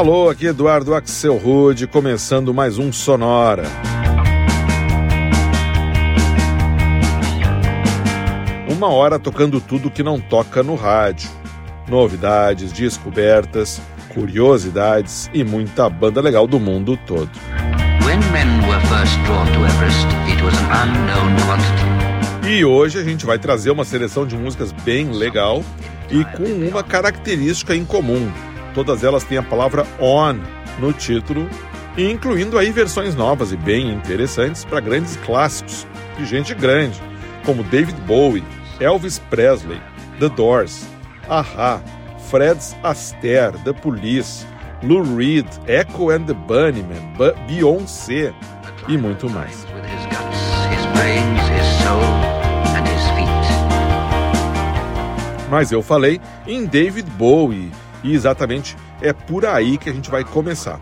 Alô, aqui Eduardo Axel Rude, começando mais um Sonora. Uma hora tocando tudo que não toca no rádio. Novidades, descobertas, curiosidades e muita banda legal do mundo todo. E hoje a gente vai trazer uma seleção de músicas bem legal e com uma característica em comum Todas elas têm a palavra on no título, incluindo aí versões novas e bem interessantes para grandes clássicos de gente grande, como David Bowie, Elvis Presley, The Doors, Aha, Fred Astaire, The Police, Lou Reed, Echo and the Bunnymen, Beyoncé e muito mais. Mas eu falei em David Bowie e exatamente é por aí que a gente vai começar.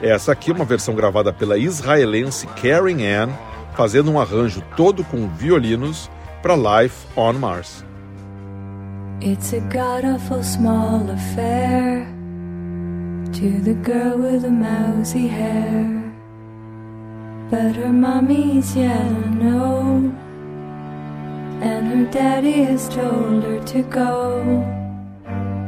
Essa aqui é uma versão gravada pela israelense Karen Ann, fazendo um arranjo todo com violinos para Life on Mars. It's a god-awful small affair To the girl with the mousy hair But her mommy's yellow no And her daddy has told her to go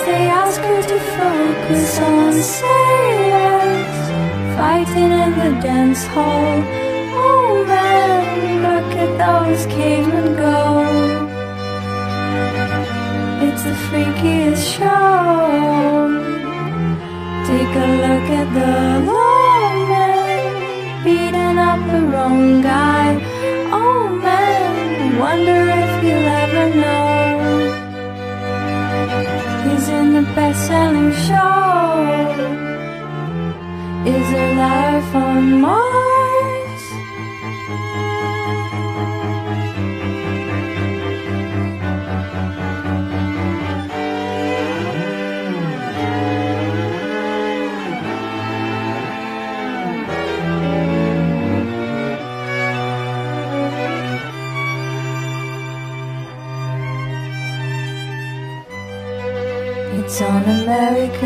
as they ask her to focus on sailors fighting in the dance hall. Oh man, look at those cavemen go. It's the freakiest show. Take a look at the lawman beating up the wrong guy. Oh man, wonder if you'll ever know best-selling show? Is there life on Mars?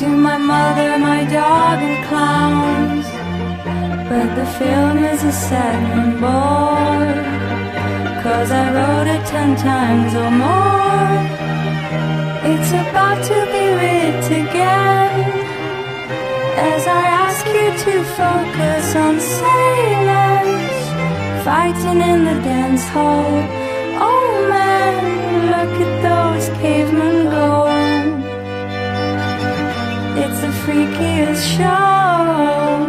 to my mother, my dog, and clowns. But the film is a sad bore. Cause I wrote it ten times or more. It's about to be writ again. As I ask you to focus on sailors fighting in the dance hall. Oh man, look at those cavemen go freakiest show.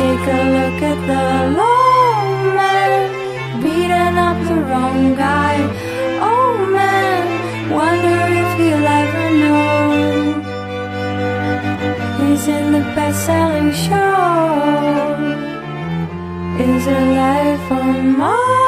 Take a look at the lawman beating up the wrong guy. Oh man, wonder if he'll ever know. He's in the best-selling show. Is there life on Mars?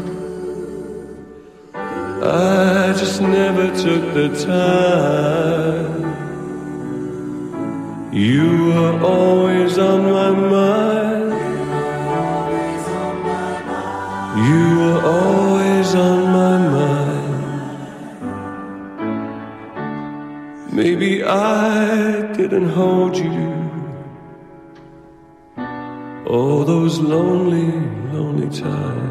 I just never took the time. You were always on my mind. You were always on my mind. Maybe I didn't hold you. All those lonely, lonely times.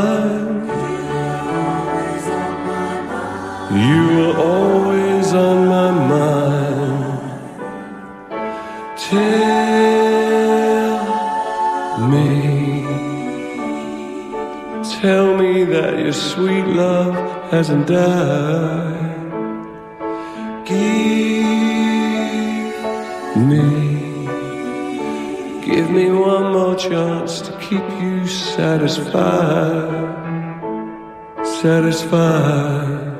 Always on my mind. Tell me, tell me that your sweet love hasn't died. Give me, give me one more chance to keep you satisfied, satisfied.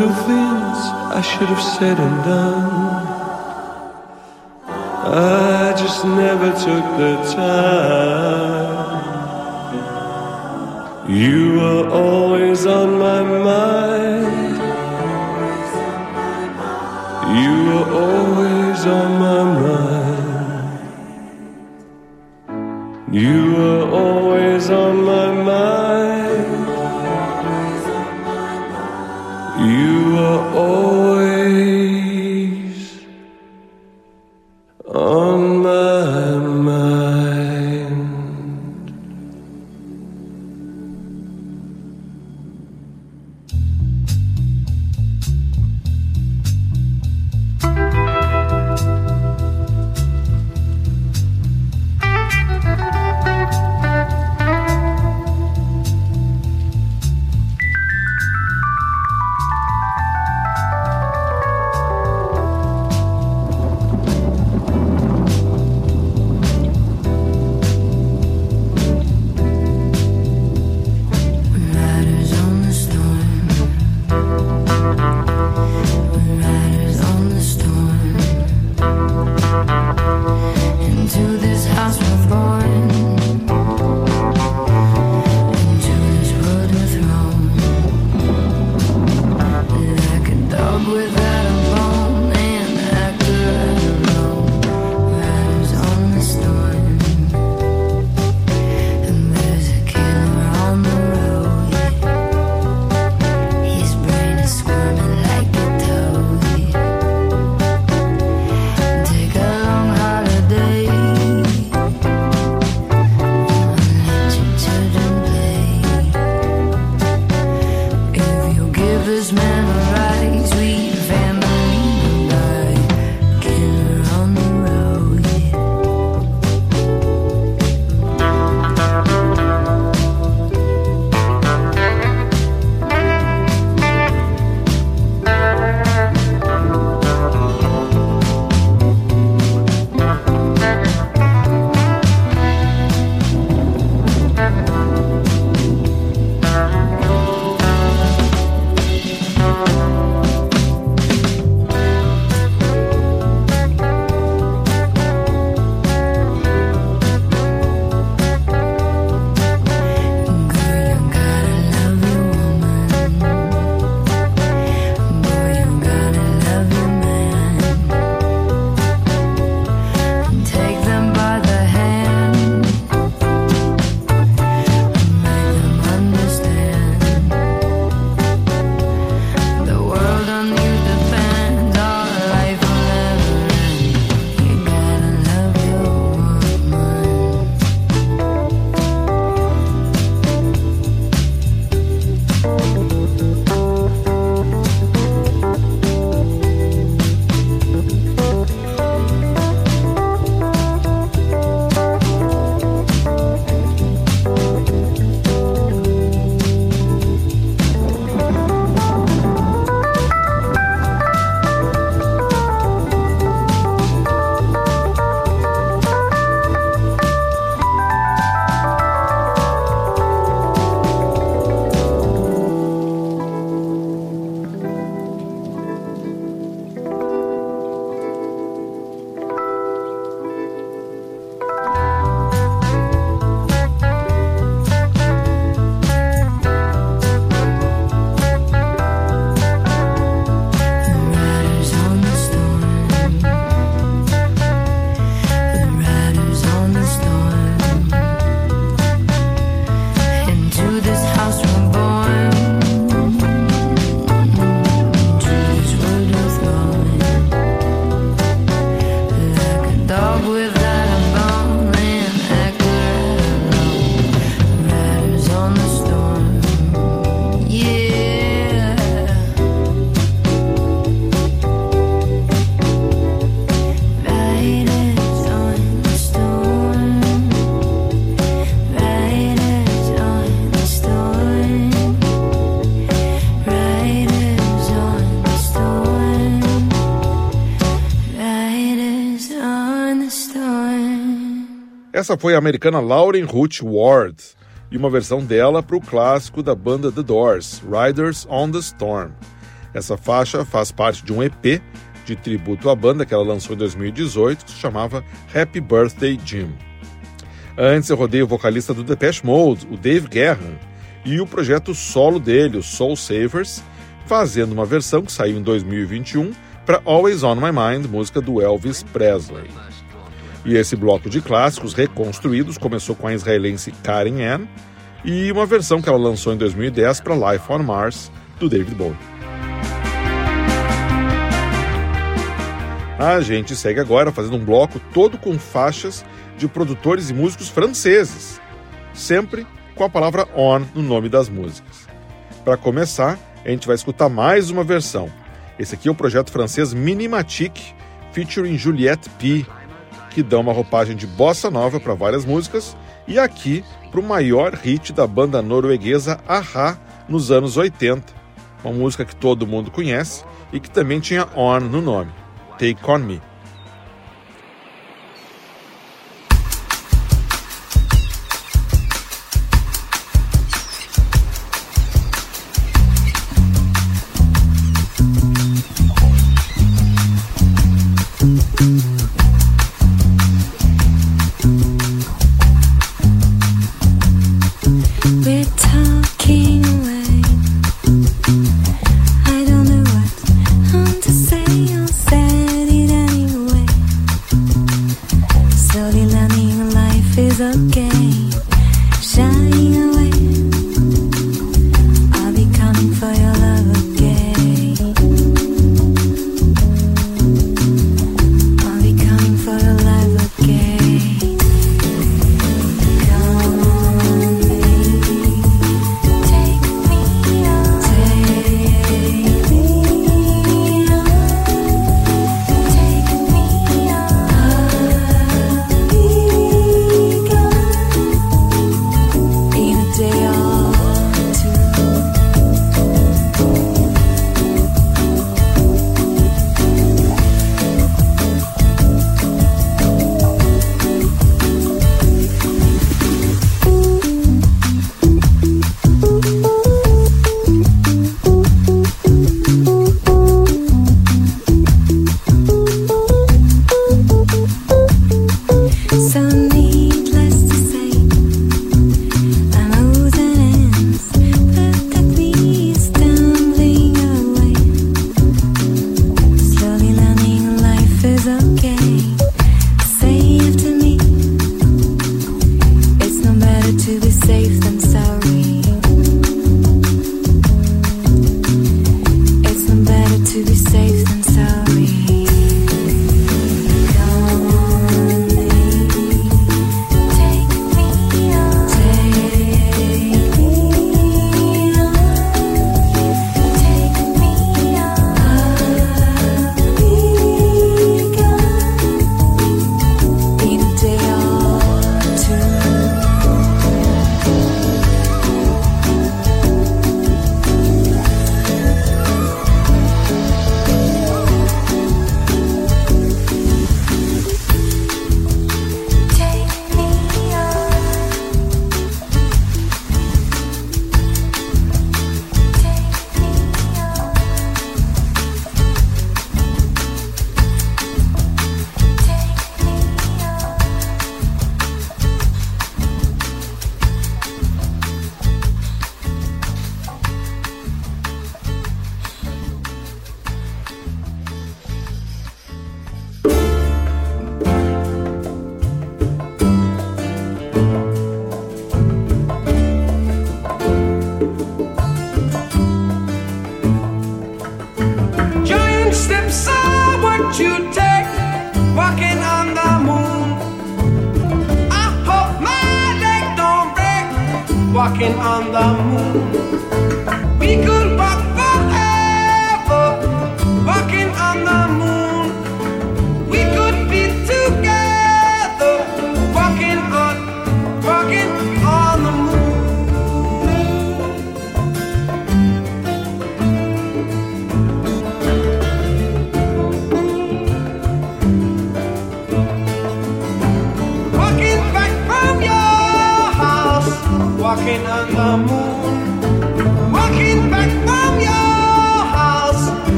Little things I should have said and done. I just never took the time. You were always on my mind. Essa foi a americana Lauren Ruth Ward e uma versão dela para o clássico da banda The Doors, Riders on the Storm. Essa faixa faz parte de um EP de tributo à banda que ela lançou em 2018, que se chamava Happy Birthday Jim. Antes eu rodei o vocalista do Depeche Mode, o Dave Guerra, e o projeto solo dele, o Soul Savers, fazendo uma versão que saiu em 2021 para Always On My Mind, música do Elvis Presley. E esse bloco de clássicos reconstruídos começou com a israelense Karen Ann e uma versão que ela lançou em 2010 para Life on Mars, do David Bowie. A gente segue agora fazendo um bloco todo com faixas de produtores e músicos franceses, sempre com a palavra on no nome das músicas. Para começar, a gente vai escutar mais uma versão. Esse aqui é o projeto francês Minimatic, featuring Juliette P, que dá uma roupagem de bossa nova para várias músicas, e aqui para o maior hit da banda norueguesa Aha nos anos 80, uma música que todo mundo conhece e que também tinha On no nome, Take On Me.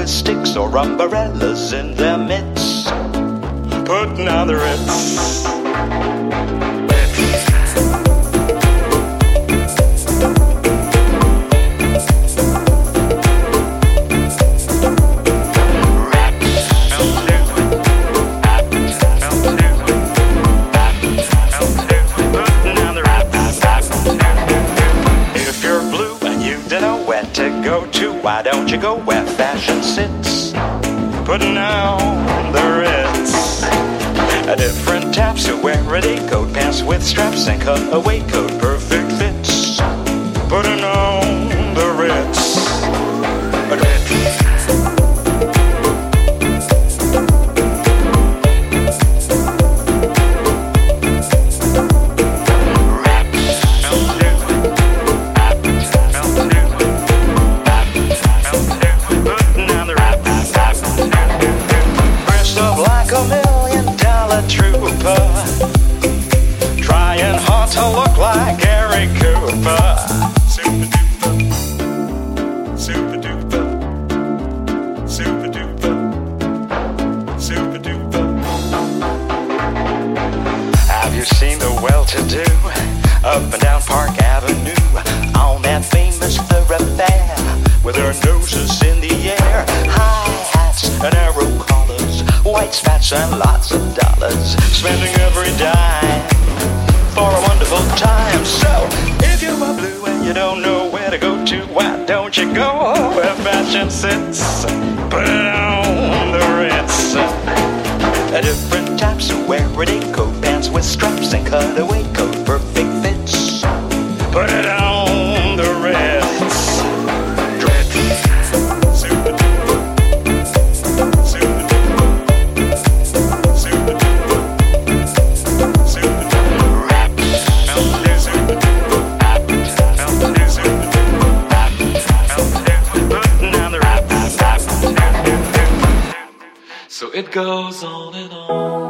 with sticks or umbrellas roses in the air, high hats and arrow collars, white spats and lots of dollars, spending every dime for a wonderful time. So if you are blue and you don't know where to go to, why don't you go where fashion sits? Boom, on the Ritz. Different types of wearing coat, pants with straps and cutaway coat, perfect fits. Put it on. Goes on and on.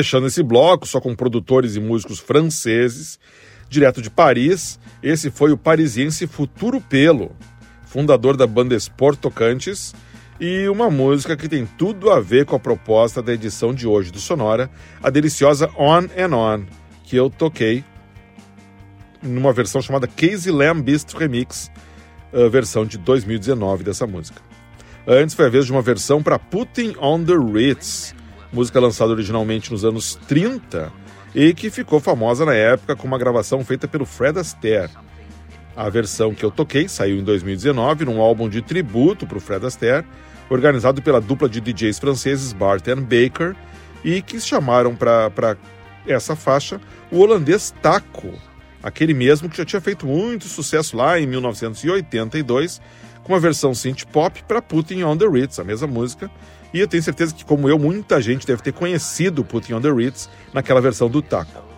Fechando esse bloco, só com produtores e músicos franceses, direto de Paris, esse foi o parisiense Futuro Pelo, fundador da banda Sport Tocantes, e uma música que tem tudo a ver com a proposta da edição de hoje do Sonora, a deliciosa On and On, que eu toquei numa versão chamada Casey Lamb Beast Remix, a versão de 2019 dessa música. Antes foi a vez de uma versão para Putting on the Ritz, música lançada originalmente nos anos 30 e que ficou famosa na época com uma gravação feita pelo Fred Astaire. A versão que eu toquei saiu em 2019 num álbum de tributo para o Fred Astaire, organizado pela dupla de DJs franceses Bart Baker e que chamaram para essa faixa o holandês Taco, aquele mesmo que já tinha feito muito sucesso lá em 1982 com uma versão synth pop para Putting on the Ritz, a mesma música. E eu tenho certeza que, como eu, muita gente deve ter conhecido Putting on the Ritz naquela versão do Taco.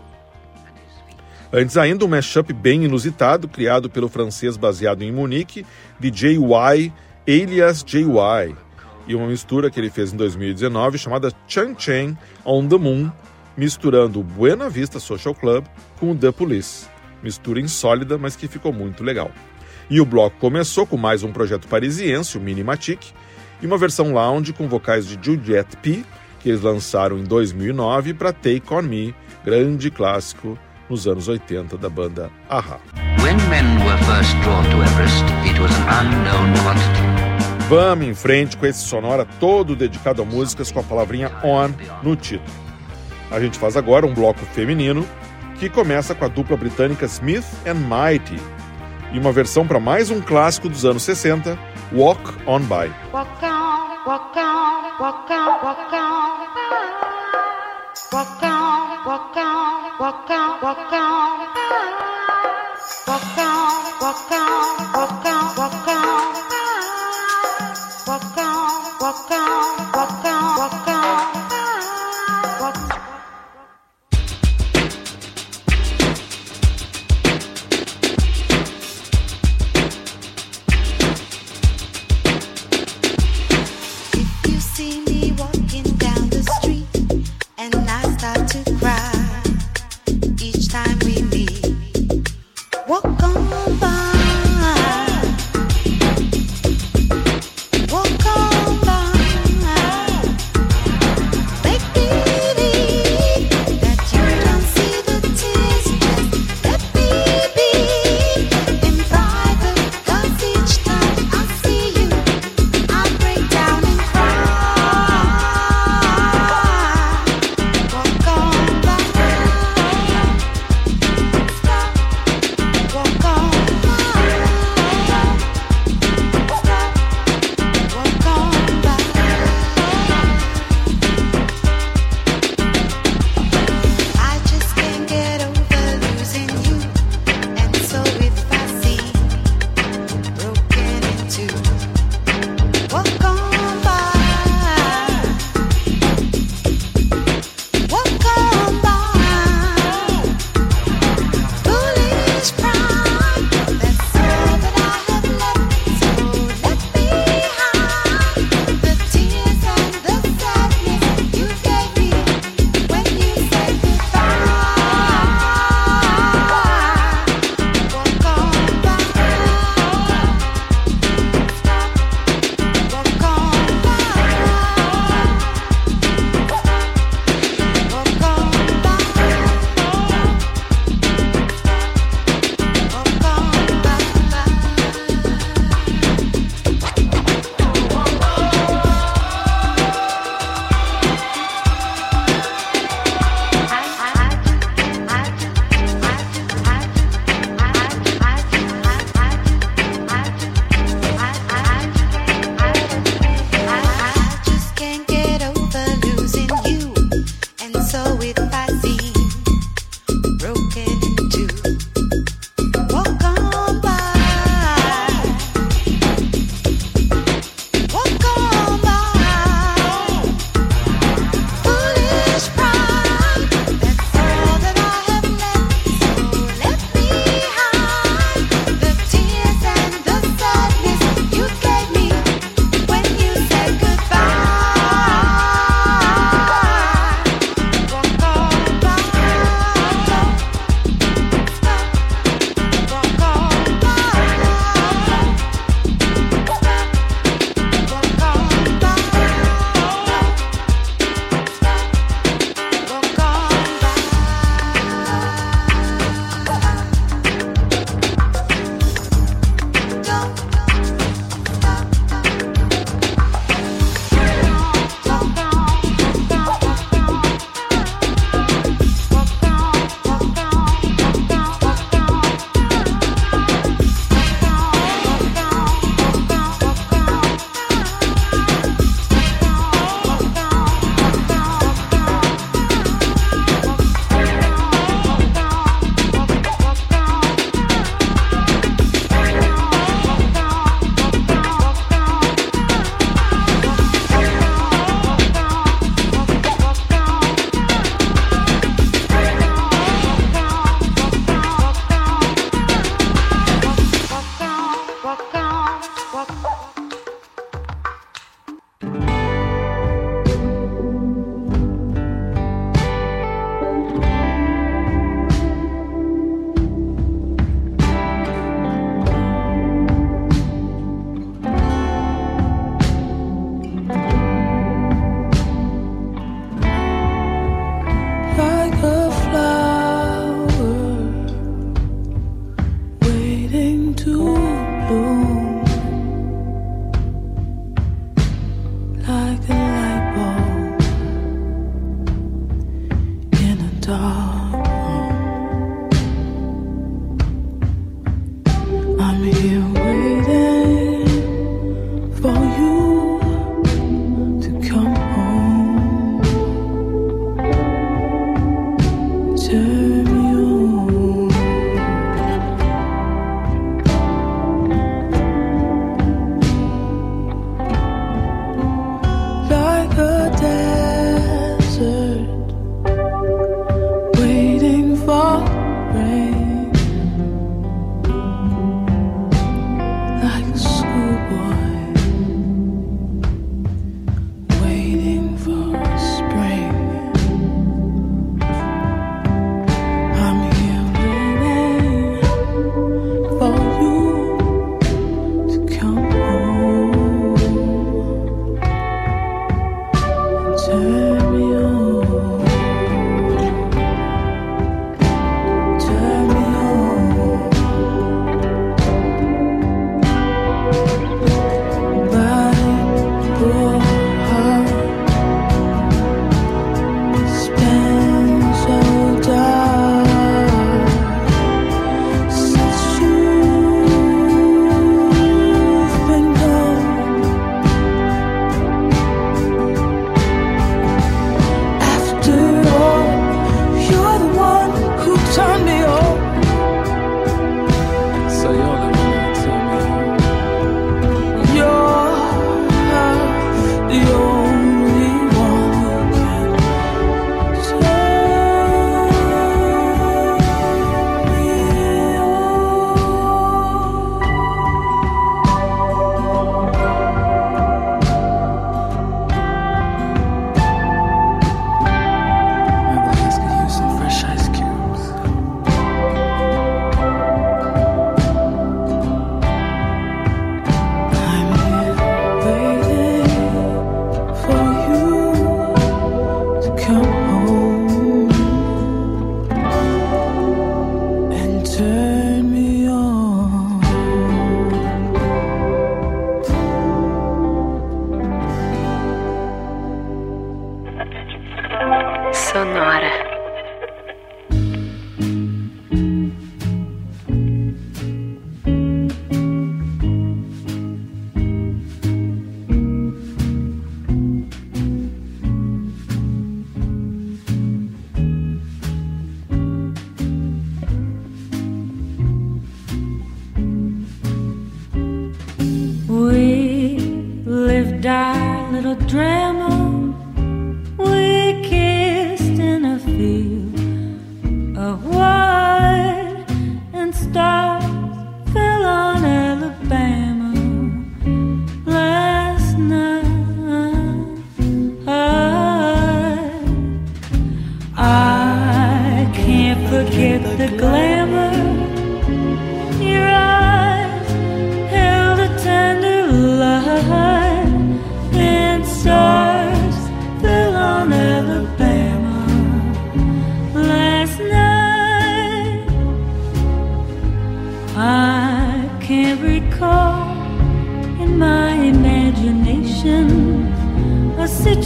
Antes ainda, um mashup bem inusitado, criado pelo francês baseado em Munique, DJ Y, alias JY, e uma mistura que ele fez em 2019 chamada Chan Chan on the Moon, misturando o Buena Vista Social Club com o The Police. Mistura insólida, mas que ficou muito legal. E o bloco começou com mais um projeto parisiense, o Minimatic, e uma versão lounge com vocais de Juliette P, que eles lançaram em 2009 para Take On Me, grande clássico nos anos 80 da banda Aha. Everest. Vamos em frente com esse sonora todo dedicado a músicas com a palavrinha on no título. A gente faz agora um bloco feminino que começa com a dupla britânica Smith and Mighty e uma versão para mais um clássico dos anos 60, Walk On By. Walk on, walk on, walk on, walk on. Walk on, walk on, walk on, walk on.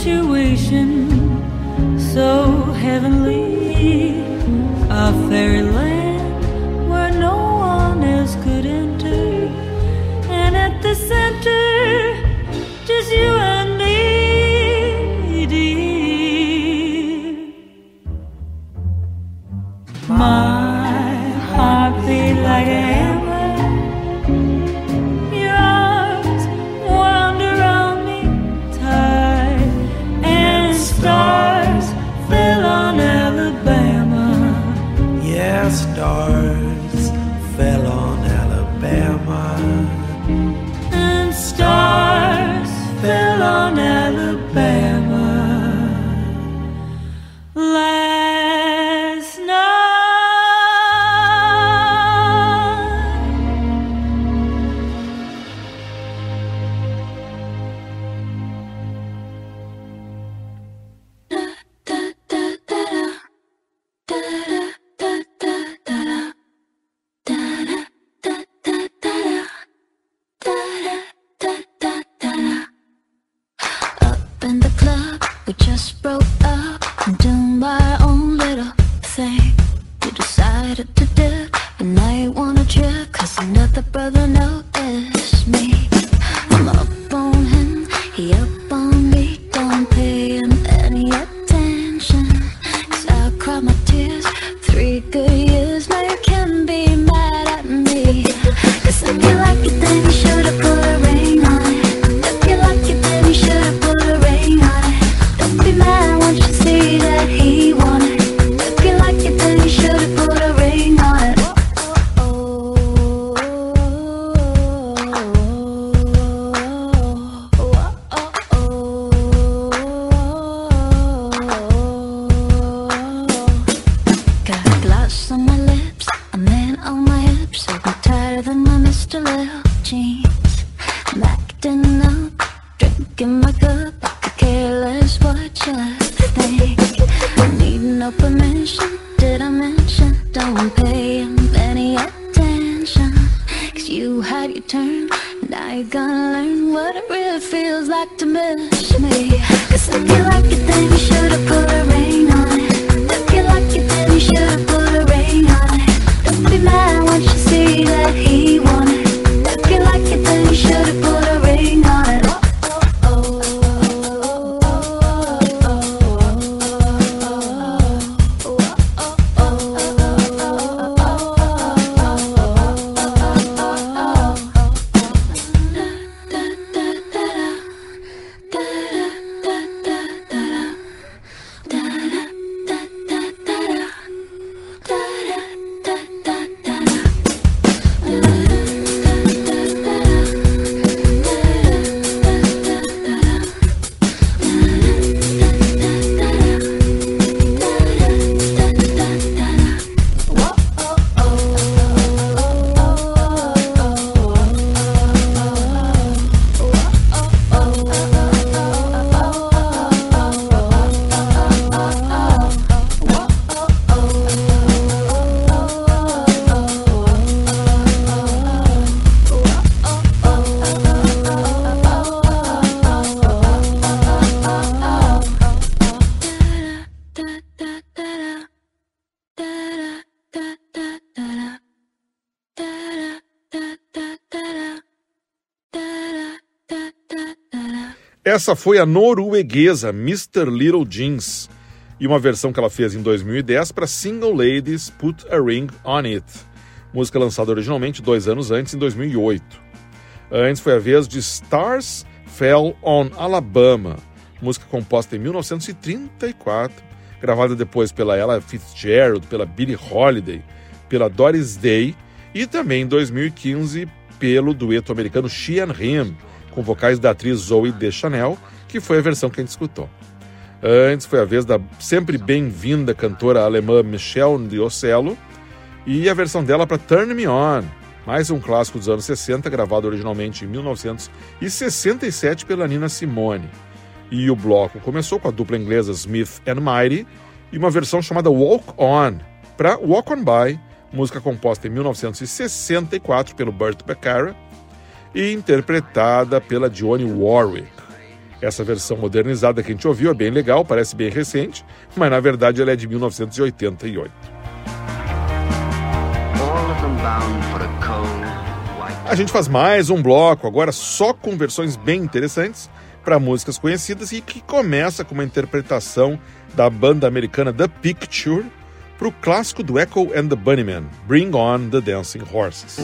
Situation so heavenly, a fairyland three good Essa foi a norueguesa Mr. Little Jeans e uma versão que ela fez em 2010 para Single Ladies Put a Ring on It, música lançada originalmente dois anos antes, em 2008. Antes foi a vez de Stars Fell on Alabama, música composta em 1934, gravada depois pela Ella Fitzgerald, pela Billie Holiday, pela Doris Day e também em 2015 pelo dueto americano She and Him, com vocais da atriz Zoe Deschanel, que foi a versão que a gente escutou. Antes foi a vez da sempre bem-vinda cantora alemã Michelle Diocello e a versão dela para Turn Me On, mais um clássico dos anos 60, gravado originalmente em 1967 pela Nina Simone. E o bloco começou com a dupla inglesa Smith and Mighty e uma versão chamada Walk On, para Walk On By, música composta em 1964 pelo Burt Bacharach e interpretada pela Dionne Warwick. Essa versão modernizada que a gente ouviu é bem legal, parece bem recente, mas na verdade ela é de 1988. All of them bound for a cold, white A gente faz mais um bloco, agora só com versões bem interessantes para músicas conhecidas e que começa com uma interpretação da banda americana The Picture para o clássico do Echo and the Bunnymen, Bring On the Dancing Horses.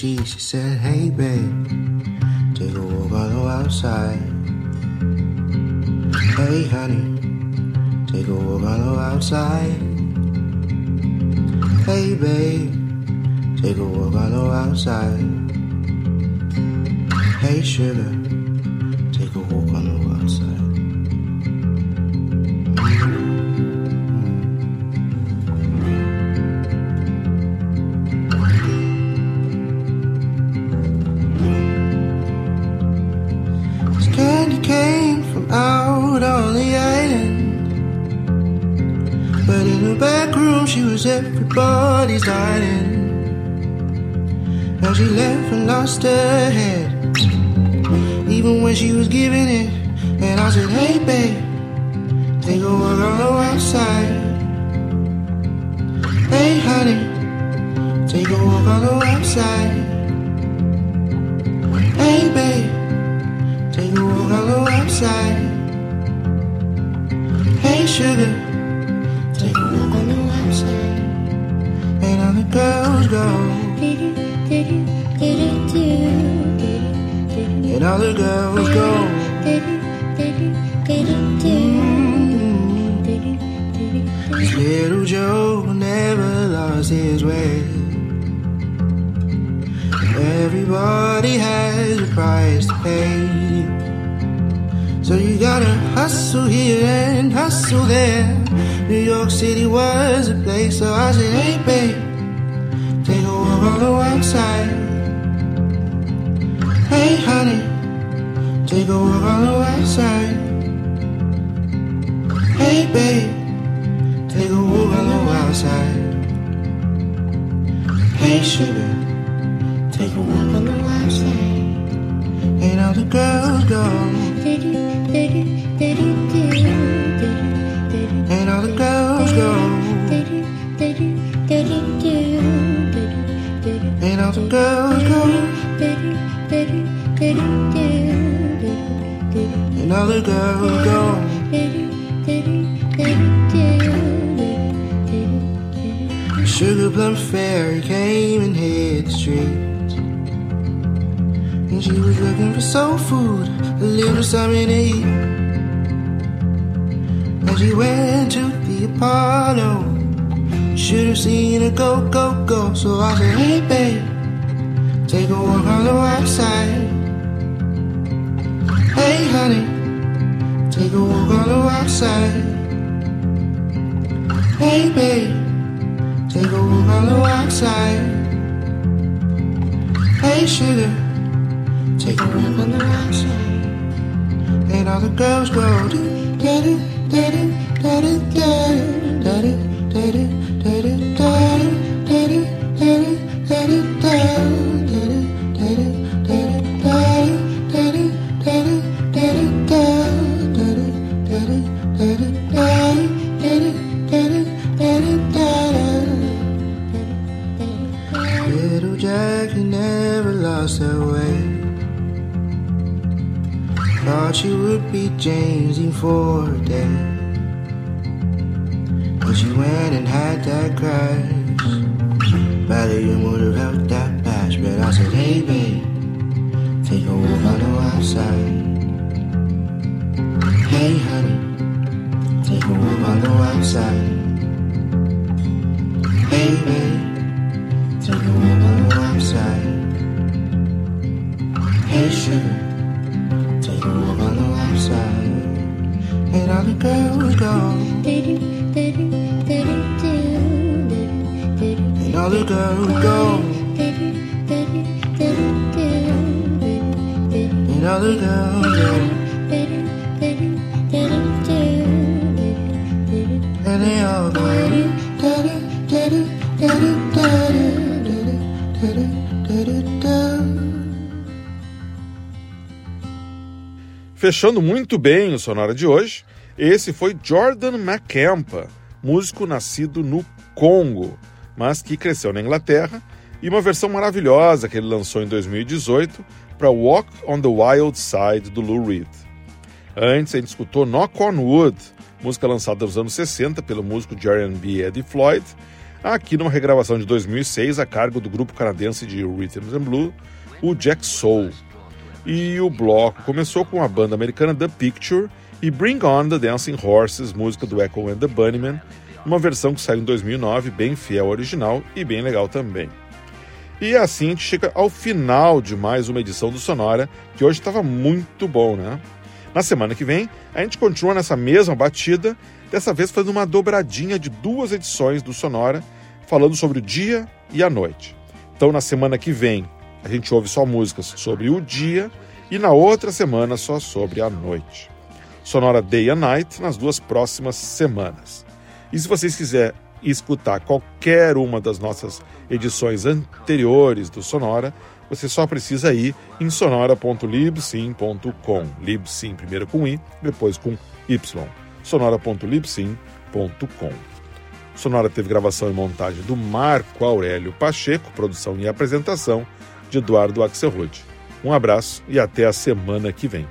She. She said, her head. Even when she was giving it. And I said, Hey, babe, take a walk on the outside. Hey, honey, take a walk on the outside. Hey, babe. Take a walk on the outside. Hey, sugar. Take a walk on the outside. And all the girls go. And the girls go. This little Joe never lost his way. Everybody has a price to pay. So you gotta hustle here and hustle there. New York City was a place, so I said, hey babe, take a walk on the outside. Hey honey, take a walk on the outside. Hey babe, take a walk on the outside. Hey sugar, take a walk on the outside. And all the girls go. And all the girls go. And all the girls go. And all the girls go. Sugar plum fairy came and hit the streets. And she was looking for soul food, a little something to eat. And she went to the Apollo. Should have seen her go, go, go. So I said, hey babe, take a walk on the outside. Hey honey, take a walk on the outside. Hey babe, take a walk on the outside. Hey sugar, take a walk on the outside. And all the girls go do da do da do da do da do da do da James in four days. Fechando muito bem o Sonora de hoje, esse foi Jordan McCampa, músico nascido no Congo, mas que cresceu na Inglaterra, e uma versão maravilhosa que ele lançou em 2018 para Walk on the Wild Side do Lou Reed. Antes a gente escutou Knock on Wood, música lançada nos anos 60 pelo músico de R&B Eddie Floyd, aqui numa regravação de 2006 a cargo do grupo canadense de Rhythm and Blue, o Jack Soul. E o bloco começou com a banda americana The Picture e Bring On the Dancing Horses, música do Echo and the Bunnymen, uma versão que saiu em 2009, bem fiel ao original e bem legal também. E assim a gente chega ao final de mais uma edição do Sonora, que hoje estava muito bom, né? Na semana que vem, a gente continua nessa mesma batida, dessa vez fazendo uma dobradinha de duas edições do Sonora, falando sobre o dia e a noite. Então, na semana que vem, a gente ouve só músicas sobre o dia e na outra semana só sobre a noite. Sonora Day and Night nas duas próximas semanas. E se vocês quiserem escutar qualquer uma das nossas edições anteriores do Sonora, você só precisa ir em sonora.libsim.com. Libsim primeiro com i, depois com y. sonora.libsim.com. Sonora teve gravação e montagem do Marco Aurélio Pacheco, produção e apresentação de Eduardo Axelrod. Um abraço e até a semana que vem.